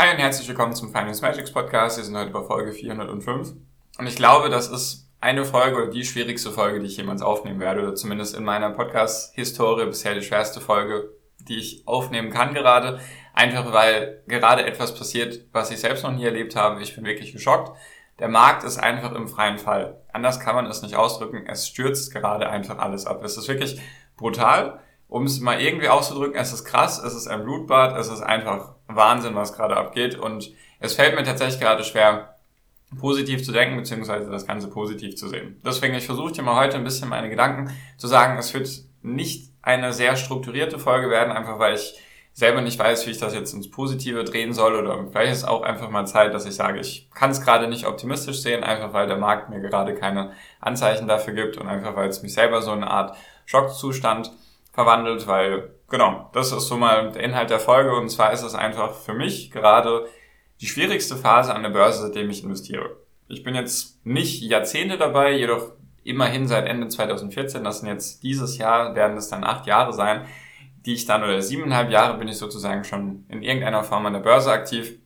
Hi und herzlich willkommen zum Finance Magics Podcast. Wir sind heute bei Folge 405. Und ich glaube, das ist eine Folge oder die schwierigste Folge, die ich jemals aufnehmen werde. Oder zumindest in meiner Podcast-Historie bisher die schwerste Folge, die ich aufnehmen kann gerade. Einfach weil gerade etwas passiert, was ich selbst noch nie erlebt habe. Ich bin wirklich geschockt. Der Markt ist einfach im freien Fall. Anders kann man es nicht ausdrücken. Es stürzt gerade einfach alles ab. Es ist wirklich brutal um es mal irgendwie auszudrücken, es ist krass, es ist ein Blutbad, es ist einfach Wahnsinn, was gerade abgeht. Und es fällt mir tatsächlich gerade schwer, positiv zu denken, beziehungsweise das Ganze positiv zu sehen. Deswegen, ich versuche dir mal heute ein bisschen meine Gedanken zu sagen. Es wird nicht eine sehr strukturierte Folge werden, einfach weil ich selber nicht weiß, wie ich das jetzt ins Positive drehen soll oder vielleicht ist auch einfach mal Zeit, dass ich sage, ich kann es gerade nicht optimistisch sehen, einfach weil der Markt mir gerade keine Anzeichen dafür gibt und einfach weil es mich selber so eine Art Schockzustand verwandelt, weil genau, das ist so mal der Inhalt der Folge und zwar ist es einfach für mich gerade die schwierigste Phase an der Börse, seitdem ich investiere. Ich bin jetzt nicht Jahrzehnte dabei, jedoch immerhin seit Ende 2014, das sind jetzt dieses Jahr, werden es dann acht Jahre sein, die ich dann, oder siebeneinhalb Jahre bin ich sozusagen schon in irgendeiner Form an der Börse aktiv.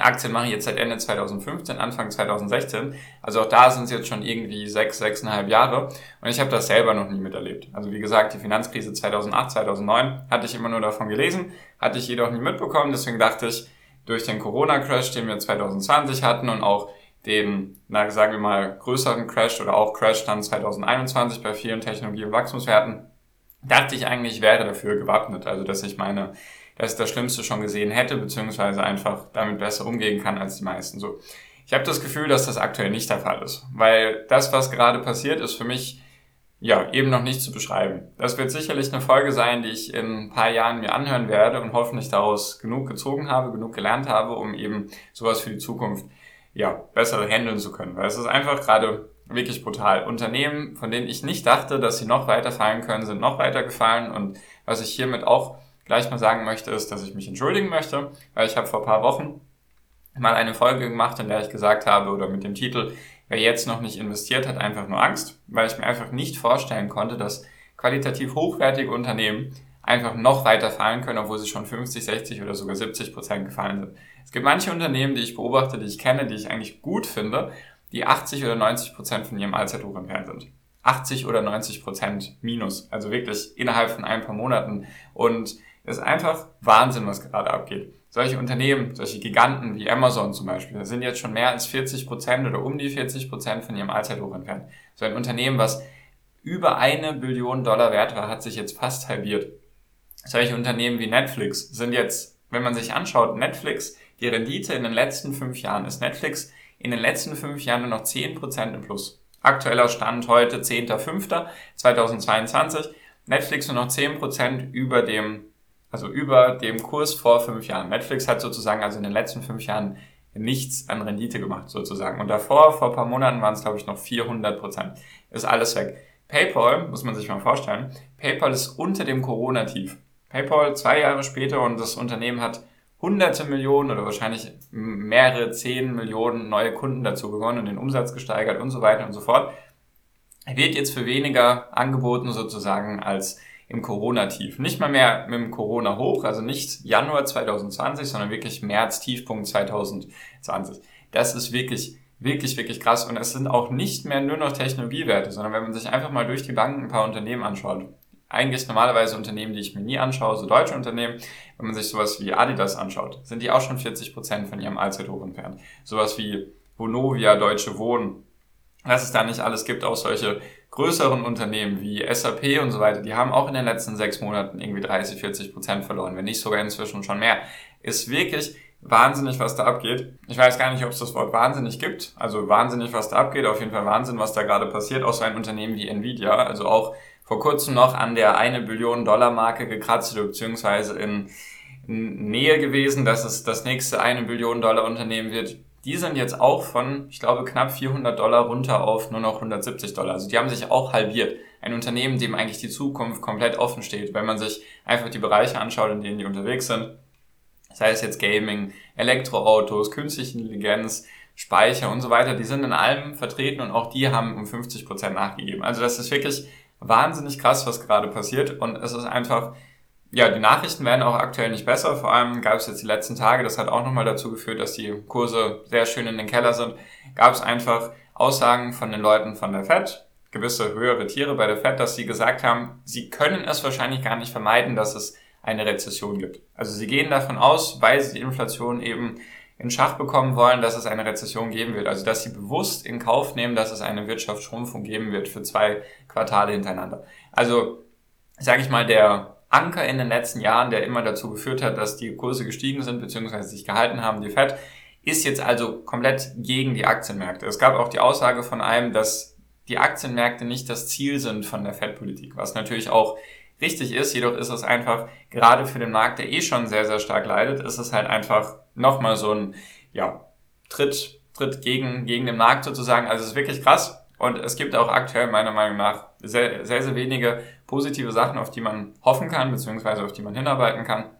Aktien mache ich jetzt seit Ende 2015, Anfang 2016. Also auch da sind es jetzt schon irgendwie sechs, sechseinhalb Jahre. Und ich habe das selber noch nie miterlebt. Also wie gesagt, die Finanzkrise 2008, 2009 hatte ich immer nur davon gelesen, hatte ich jedoch nie mitbekommen. Deswegen dachte ich, durch den Corona-Crash, den wir 2020 hatten und auch den, na, sagen wir mal, größeren Crash oder auch Crash dann 2021 bei vielen Technologie- und Wachstumswerten, dachte ich eigentlich, wäre dafür gewappnet. Also, dass ich meine dass ich das Schlimmste schon gesehen hätte, beziehungsweise einfach damit besser umgehen kann als die meisten. So. Ich habe das Gefühl, dass das aktuell nicht der Fall ist, weil das, was gerade passiert, ist für mich ja eben noch nicht zu beschreiben. Das wird sicherlich eine Folge sein, die ich in ein paar Jahren mir anhören werde und hoffentlich daraus genug gezogen habe, genug gelernt habe, um eben sowas für die Zukunft ja besser handeln zu können. Weil es ist einfach gerade wirklich brutal. Unternehmen, von denen ich nicht dachte, dass sie noch weiter fallen können, sind noch weiter gefallen und was ich hiermit auch gleich mal sagen möchte, ist, dass ich mich entschuldigen möchte, weil ich habe vor paar Wochen mal eine Folge gemacht, in der ich gesagt habe, oder mit dem Titel, wer jetzt noch nicht investiert, hat einfach nur Angst, weil ich mir einfach nicht vorstellen konnte, dass qualitativ hochwertige Unternehmen einfach noch weiter fallen können, obwohl sie schon 50, 60 oder sogar 70 Prozent gefallen sind. Es gibt manche Unternehmen, die ich beobachte, die ich kenne, die ich eigentlich gut finde, die 80 oder 90 Prozent von ihrem Allzeithoch entfernt sind. 80 oder 90 Prozent minus, also wirklich innerhalb von ein paar Monaten. Und das ist einfach Wahnsinn, was gerade abgeht. Solche Unternehmen, solche Giganten wie Amazon zum Beispiel, sind jetzt schon mehr als 40 Prozent oder um die 40 Prozent von ihrem Allzeithoch entfernt. So ein Unternehmen, was über eine Billion Dollar wert war, hat sich jetzt fast halbiert. Solche Unternehmen wie Netflix sind jetzt, wenn man sich anschaut, Netflix, die Rendite in den letzten fünf Jahren ist Netflix in den letzten fünf Jahren nur noch 10 Prozent im Plus. Aktueller Stand heute 10.05.2022. Netflix nur noch 10% über dem also über dem Kurs vor fünf Jahren. Netflix hat sozusagen also in den letzten fünf Jahren nichts an Rendite gemacht sozusagen. Und davor, vor ein paar Monaten, waren es glaube ich noch 400 Prozent. Ist alles weg. PayPal, muss man sich mal vorstellen, PayPal ist unter dem Corona-Tief. PayPal zwei Jahre später und das Unternehmen hat hunderte Millionen oder wahrscheinlich mehrere zehn Millionen neue Kunden dazu gewonnen und den Umsatz gesteigert und so weiter und so fort. Wird jetzt für weniger angeboten sozusagen als im Corona-Tief. Nicht mal mehr mit dem Corona-Hoch, also nicht Januar 2020, sondern wirklich März-Tiefpunkt 2020. Das ist wirklich, wirklich, wirklich krass. Und es sind auch nicht mehr nur noch Technologiewerte, sondern wenn man sich einfach mal durch die Banken ein paar Unternehmen anschaut, eigentlich normalerweise Unternehmen, die ich mir nie anschaue, so deutsche Unternehmen, wenn man sich sowas wie Adidas anschaut, sind die auch schon 40 Prozent von ihrem Allzeithoch entfernt. Sowas wie Vonovia, Deutsche Wohnen, was es da nicht alles gibt, auch solche größeren Unternehmen wie SAP und so weiter, die haben auch in den letzten sechs Monaten irgendwie 30, 40 Prozent verloren, wenn nicht sogar inzwischen schon mehr. Ist wirklich wahnsinnig, was da abgeht. Ich weiß gar nicht, ob es das Wort wahnsinnig gibt. Also wahnsinnig, was da abgeht. Auf jeden Fall Wahnsinn, was da gerade passiert. Auch so ein Unternehmen wie Nvidia, also auch vor kurzem noch an der eine Billion Dollar Marke gekratzt, beziehungsweise in Nähe gewesen, dass es das nächste eine Billion Dollar Unternehmen wird. Die sind jetzt auch von, ich glaube, knapp 400 Dollar runter auf nur noch 170 Dollar. Also die haben sich auch halbiert. Ein Unternehmen, dem eigentlich die Zukunft komplett offen steht, wenn man sich einfach die Bereiche anschaut, in denen die unterwegs sind. Sei es jetzt Gaming, Elektroautos, künstliche Intelligenz, Speicher und so weiter, die sind in allem vertreten und auch die haben um 50 Prozent nachgegeben. Also das ist wirklich wahnsinnig krass, was gerade passiert und es ist einfach ja, die Nachrichten werden auch aktuell nicht besser. Vor allem gab es jetzt die letzten Tage, das hat auch nochmal dazu geführt, dass die Kurse sehr schön in den Keller sind, gab es einfach Aussagen von den Leuten von der FED, gewisse höhere Tiere bei der FED, dass sie gesagt haben, sie können es wahrscheinlich gar nicht vermeiden, dass es eine Rezession gibt. Also sie gehen davon aus, weil sie die Inflation eben in Schach bekommen wollen, dass es eine Rezession geben wird. Also dass sie bewusst in Kauf nehmen, dass es eine Wirtschaftsschrumpfung geben wird für zwei Quartale hintereinander. Also sage ich mal, der Anker in den letzten Jahren, der immer dazu geführt hat, dass die Kurse gestiegen sind bzw. sich gehalten haben, die Fed, ist jetzt also komplett gegen die Aktienmärkte. Es gab auch die Aussage von einem, dass die Aktienmärkte nicht das Ziel sind von der Fed-Politik, was natürlich auch richtig ist. Jedoch ist es einfach, gerade für den Markt, der eh schon sehr, sehr stark leidet, ist es halt einfach nochmal so ein, ja, Tritt, Tritt gegen, gegen den Markt sozusagen. Also es ist wirklich krass. Und es gibt auch aktuell meiner Meinung nach sehr, sehr, sehr wenige positive Sachen, auf die man hoffen kann, beziehungsweise auf die man hinarbeiten kann.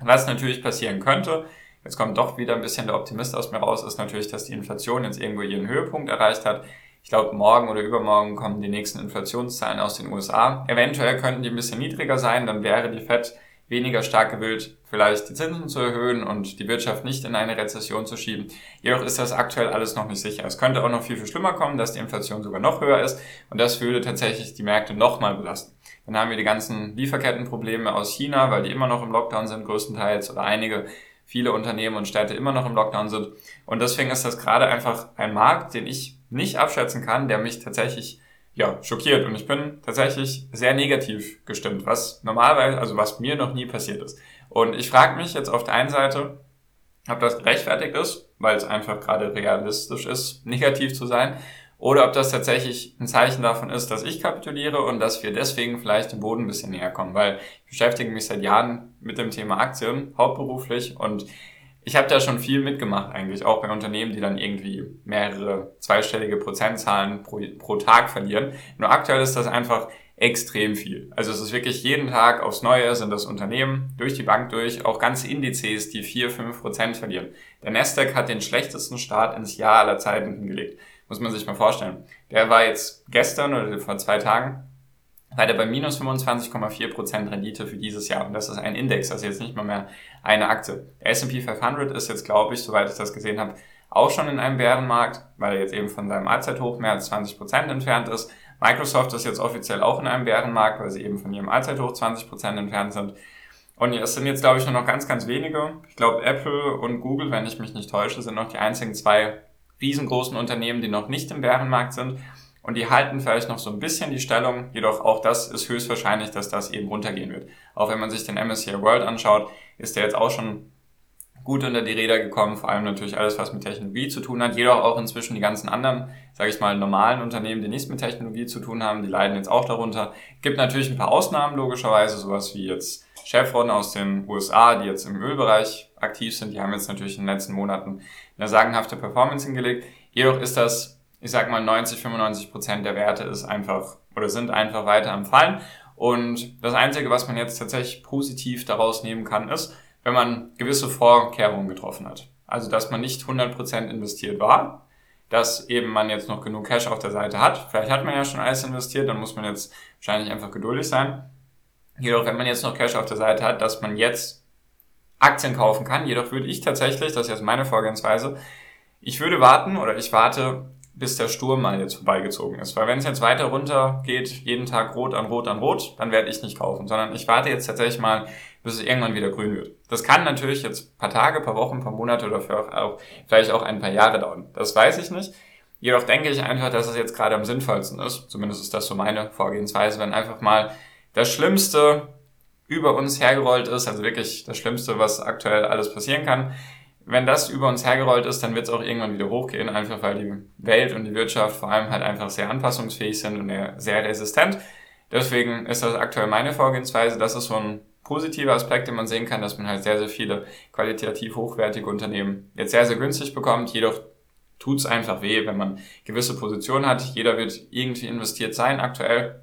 Was natürlich passieren könnte, jetzt kommt doch wieder ein bisschen der Optimist aus mir raus, ist natürlich, dass die Inflation jetzt irgendwo ihren Höhepunkt erreicht hat. Ich glaube, morgen oder übermorgen kommen die nächsten Inflationszahlen aus den USA. Eventuell könnten die ein bisschen niedriger sein, dann wäre die Fed weniger stark gewillt, vielleicht die Zinsen zu erhöhen und die Wirtschaft nicht in eine Rezession zu schieben. Jedoch ist das aktuell alles noch nicht sicher. Es könnte auch noch viel, viel schlimmer kommen, dass die Inflation sogar noch höher ist und das würde tatsächlich die Märkte nochmal belasten. Dann haben wir die ganzen Lieferkettenprobleme aus China, weil die immer noch im Lockdown sind, größtenteils oder einige, viele Unternehmen und Städte immer noch im Lockdown sind. Und deswegen ist das gerade einfach ein Markt, den ich nicht abschätzen kann, der mich tatsächlich ja, schockiert und ich bin tatsächlich sehr negativ gestimmt, was normalerweise, also was mir noch nie passiert ist. Und ich frage mich jetzt auf der einen Seite, ob das gerechtfertigt ist, weil es einfach gerade realistisch ist, negativ zu sein, oder ob das tatsächlich ein Zeichen davon ist, dass ich kapituliere und dass wir deswegen vielleicht dem Boden ein bisschen näher kommen, weil ich beschäftige mich seit Jahren mit dem Thema Aktien, hauptberuflich und ich habe da schon viel mitgemacht eigentlich, auch bei Unternehmen, die dann irgendwie mehrere zweistellige Prozentzahlen pro, pro Tag verlieren. Nur aktuell ist das einfach extrem viel. Also es ist wirklich jeden Tag aufs Neue sind das Unternehmen durch die Bank durch, auch ganze Indizes, die 4, 5 Prozent verlieren. Der Nasdaq hat den schlechtesten Start ins Jahr aller Zeiten hingelegt. Muss man sich mal vorstellen. Der war jetzt gestern oder vor zwei Tagen leider bei minus 25,4% Rendite für dieses Jahr. Und das ist ein Index, also jetzt nicht mal mehr eine Aktie. Der S&P 500 ist jetzt, glaube ich, soweit ich das gesehen habe, auch schon in einem Bärenmarkt, weil er jetzt eben von seinem Allzeithoch mehr als 20% entfernt ist. Microsoft ist jetzt offiziell auch in einem Bärenmarkt, weil sie eben von ihrem Allzeithoch 20% entfernt sind. Und es sind jetzt, glaube ich, nur noch ganz, ganz wenige. Ich glaube, Apple und Google, wenn ich mich nicht täusche, sind noch die einzigen zwei riesengroßen Unternehmen, die noch nicht im Bärenmarkt sind. Und die halten vielleicht noch so ein bisschen die Stellung, jedoch auch das ist höchstwahrscheinlich, dass das eben runtergehen wird. Auch wenn man sich den MSCI World anschaut, ist der jetzt auch schon gut unter die Räder gekommen, vor allem natürlich alles, was mit Technologie zu tun hat, jedoch auch inzwischen die ganzen anderen, sage ich mal, normalen Unternehmen, die nichts mit Technologie zu tun haben, die leiden jetzt auch darunter. Gibt natürlich ein paar Ausnahmen, logischerweise, sowas wie jetzt Chevron aus den USA, die jetzt im Ölbereich aktiv sind, die haben jetzt natürlich in den letzten Monaten eine sagenhafte Performance hingelegt. Jedoch ist das ich sag mal 90, 95 Prozent der Werte ist einfach oder sind einfach weiter am Fallen. Und das Einzige, was man jetzt tatsächlich positiv daraus nehmen kann, ist, wenn man gewisse Vorkehrungen getroffen hat. Also, dass man nicht 100 Prozent investiert war, dass eben man jetzt noch genug Cash auf der Seite hat. Vielleicht hat man ja schon alles investiert, dann muss man jetzt wahrscheinlich einfach geduldig sein. Jedoch, wenn man jetzt noch Cash auf der Seite hat, dass man jetzt Aktien kaufen kann. Jedoch würde ich tatsächlich, das ist jetzt meine Vorgehensweise, ich würde warten oder ich warte bis der Sturm mal jetzt vorbeigezogen ist. Weil wenn es jetzt weiter runter geht, jeden Tag rot an rot an rot, dann werde ich nicht kaufen, sondern ich warte jetzt tatsächlich mal, bis es irgendwann wieder grün wird. Das kann natürlich jetzt paar Tage, paar Wochen, paar Monate oder auch, vielleicht auch ein paar Jahre dauern. Das weiß ich nicht. Jedoch denke ich einfach, dass es jetzt gerade am sinnvollsten ist. Zumindest ist das so meine Vorgehensweise, wenn einfach mal das Schlimmste über uns hergerollt ist, also wirklich das Schlimmste, was aktuell alles passieren kann, wenn das über uns hergerollt ist, dann wird es auch irgendwann wieder hochgehen, einfach weil die Welt und die Wirtschaft vor allem halt einfach sehr anpassungsfähig sind und sehr resistent. Deswegen ist das aktuell meine Vorgehensweise. Das ist so ein positive Aspekt, den man sehen kann, dass man halt sehr, sehr viele qualitativ hochwertige Unternehmen jetzt sehr, sehr günstig bekommt. Jedoch tut es einfach weh, wenn man gewisse Positionen hat. Jeder wird irgendwie investiert sein aktuell.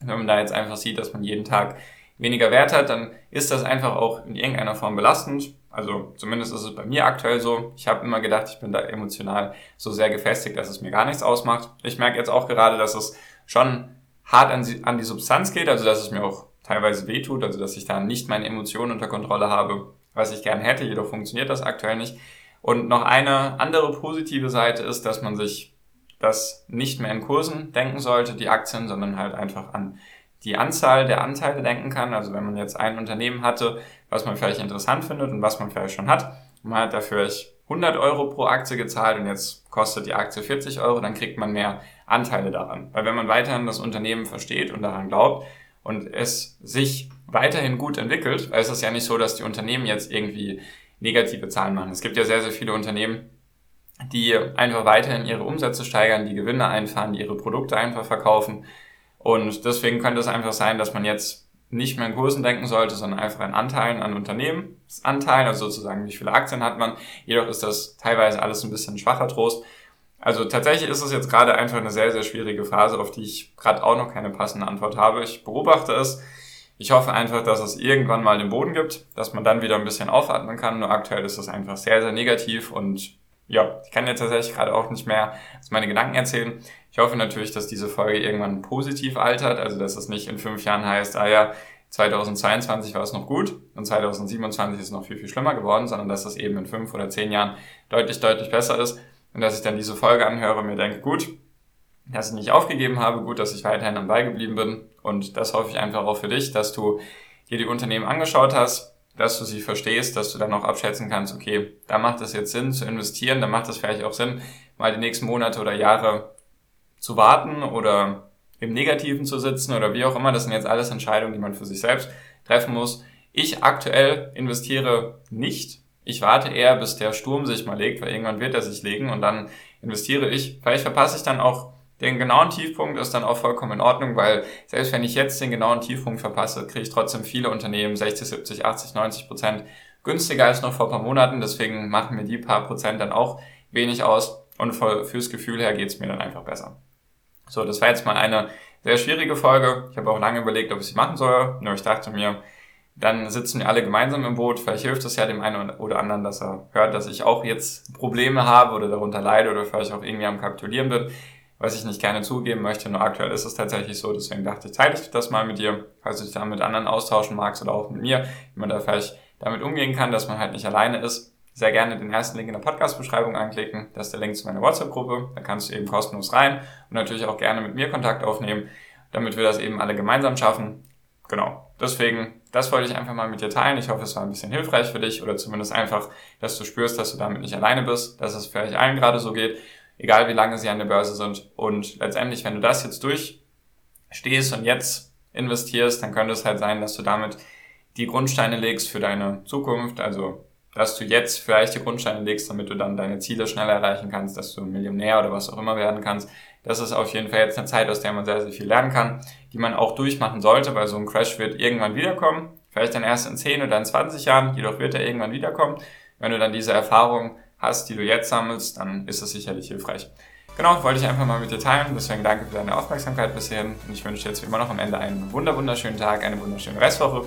Wenn man da jetzt einfach sieht, dass man jeden Tag weniger Wert hat, dann ist das einfach auch in irgendeiner Form belastend. Also zumindest ist es bei mir aktuell so. Ich habe immer gedacht, ich bin da emotional so sehr gefestigt, dass es mir gar nichts ausmacht. Ich merke jetzt auch gerade, dass es schon hart an die, an die Substanz geht, also dass es mir auch teilweise wehtut, also dass ich da nicht meine Emotionen unter Kontrolle habe, was ich gern hätte, jedoch funktioniert das aktuell nicht. Und noch eine andere positive Seite ist, dass man sich das nicht mehr in Kursen denken sollte, die Aktien, sondern halt einfach an die Anzahl der Anteile denken kann. Also wenn man jetzt ein Unternehmen hatte, was man vielleicht interessant findet und was man vielleicht schon hat, und man hat dafür 100 Euro pro Aktie gezahlt und jetzt kostet die Aktie 40 Euro, dann kriegt man mehr Anteile daran. Weil wenn man weiterhin das Unternehmen versteht und daran glaubt und es sich weiterhin gut entwickelt, weil es ist ja nicht so, dass die Unternehmen jetzt irgendwie negative Zahlen machen. Es gibt ja sehr, sehr viele Unternehmen, die einfach weiterhin ihre Umsätze steigern, die Gewinne einfahren, die ihre Produkte einfach verkaufen. Und deswegen könnte es einfach sein, dass man jetzt nicht mehr in Kursen denken sollte, sondern einfach in Anteilen an Unternehmensanteilen, also sozusagen wie viele Aktien hat man. Jedoch ist das teilweise alles ein bisschen schwacher Trost. Also tatsächlich ist es jetzt gerade einfach eine sehr, sehr schwierige Phase, auf die ich gerade auch noch keine passende Antwort habe. Ich beobachte es. Ich hoffe einfach, dass es irgendwann mal den Boden gibt, dass man dann wieder ein bisschen aufatmen kann. Nur aktuell ist es einfach sehr, sehr negativ und ja, ich kann jetzt tatsächlich gerade auch nicht mehr meine Gedanken erzählen. Ich hoffe natürlich, dass diese Folge irgendwann positiv altert, also dass es nicht in fünf Jahren heißt, ah ja, 2022 war es noch gut und 2027 ist es noch viel, viel schlimmer geworden, sondern dass es eben in fünf oder zehn Jahren deutlich, deutlich besser ist und dass ich dann diese Folge anhöre und mir denke, gut, dass ich nicht aufgegeben habe, gut, dass ich weiterhin am Ball geblieben bin und das hoffe ich einfach auch für dich, dass du dir die Unternehmen angeschaut hast, dass du sie verstehst, dass du dann auch abschätzen kannst, okay, da macht es jetzt Sinn zu investieren, da macht es vielleicht auch Sinn, mal die nächsten Monate oder Jahre zu warten oder im Negativen zu sitzen oder wie auch immer. Das sind jetzt alles Entscheidungen, die man für sich selbst treffen muss. Ich aktuell investiere nicht. Ich warte eher, bis der Sturm sich mal legt, weil irgendwann wird er sich legen und dann investiere ich. Vielleicht verpasse ich dann auch den genauen Tiefpunkt ist dann auch vollkommen in Ordnung, weil selbst wenn ich jetzt den genauen Tiefpunkt verpasse, kriege ich trotzdem viele Unternehmen 60, 70, 80, 90 Prozent günstiger als noch vor paar Monaten. Deswegen machen mir die paar Prozent dann auch wenig aus und fürs Gefühl her geht's mir dann einfach besser. So, das war jetzt mal eine sehr schwierige Folge. Ich habe auch lange überlegt, ob ich sie machen soll. Nur ich dachte mir, dann sitzen wir alle gemeinsam im Boot. Vielleicht hilft es ja dem einen oder anderen, dass er hört, dass ich auch jetzt Probleme habe oder darunter leide oder vielleicht auch irgendwie am Kapitulieren bin was ich nicht gerne zugeben möchte. Nur aktuell ist es tatsächlich so, deswegen dachte ich, teile ich das mal mit dir, falls du dich da mit anderen austauschen magst oder auch mit mir, wie man da vielleicht damit umgehen kann, dass man halt nicht alleine ist. Sehr gerne den ersten Link in der Podcast-Beschreibung anklicken. Das ist der Link zu meiner WhatsApp-Gruppe. Da kannst du eben kostenlos rein und natürlich auch gerne mit mir Kontakt aufnehmen, damit wir das eben alle gemeinsam schaffen. Genau. Deswegen, das wollte ich einfach mal mit dir teilen. Ich hoffe, es war ein bisschen hilfreich für dich oder zumindest einfach, dass du spürst, dass du damit nicht alleine bist, dass es vielleicht allen gerade so geht egal wie lange sie an der Börse sind. Und letztendlich, wenn du das jetzt durchstehst und jetzt investierst, dann könnte es halt sein, dass du damit die Grundsteine legst für deine Zukunft. Also, dass du jetzt vielleicht die Grundsteine legst, damit du dann deine Ziele schneller erreichen kannst, dass du Millionär oder was auch immer werden kannst. Das ist auf jeden Fall jetzt eine Zeit, aus der man sehr, sehr viel lernen kann, die man auch durchmachen sollte, weil so ein Crash wird irgendwann wiederkommen. Vielleicht dann erst in 10 oder in 20 Jahren, jedoch wird er irgendwann wiederkommen. Wenn du dann diese Erfahrung hast, die du jetzt sammelst, dann ist das sicherlich hilfreich. Genau, wollte ich einfach mal mit dir teilen. Deswegen danke für deine Aufmerksamkeit bis hierhin. Und ich wünsche dir jetzt wie immer noch am Ende einen wunderschönen Tag, eine wunderschöne Restwoche.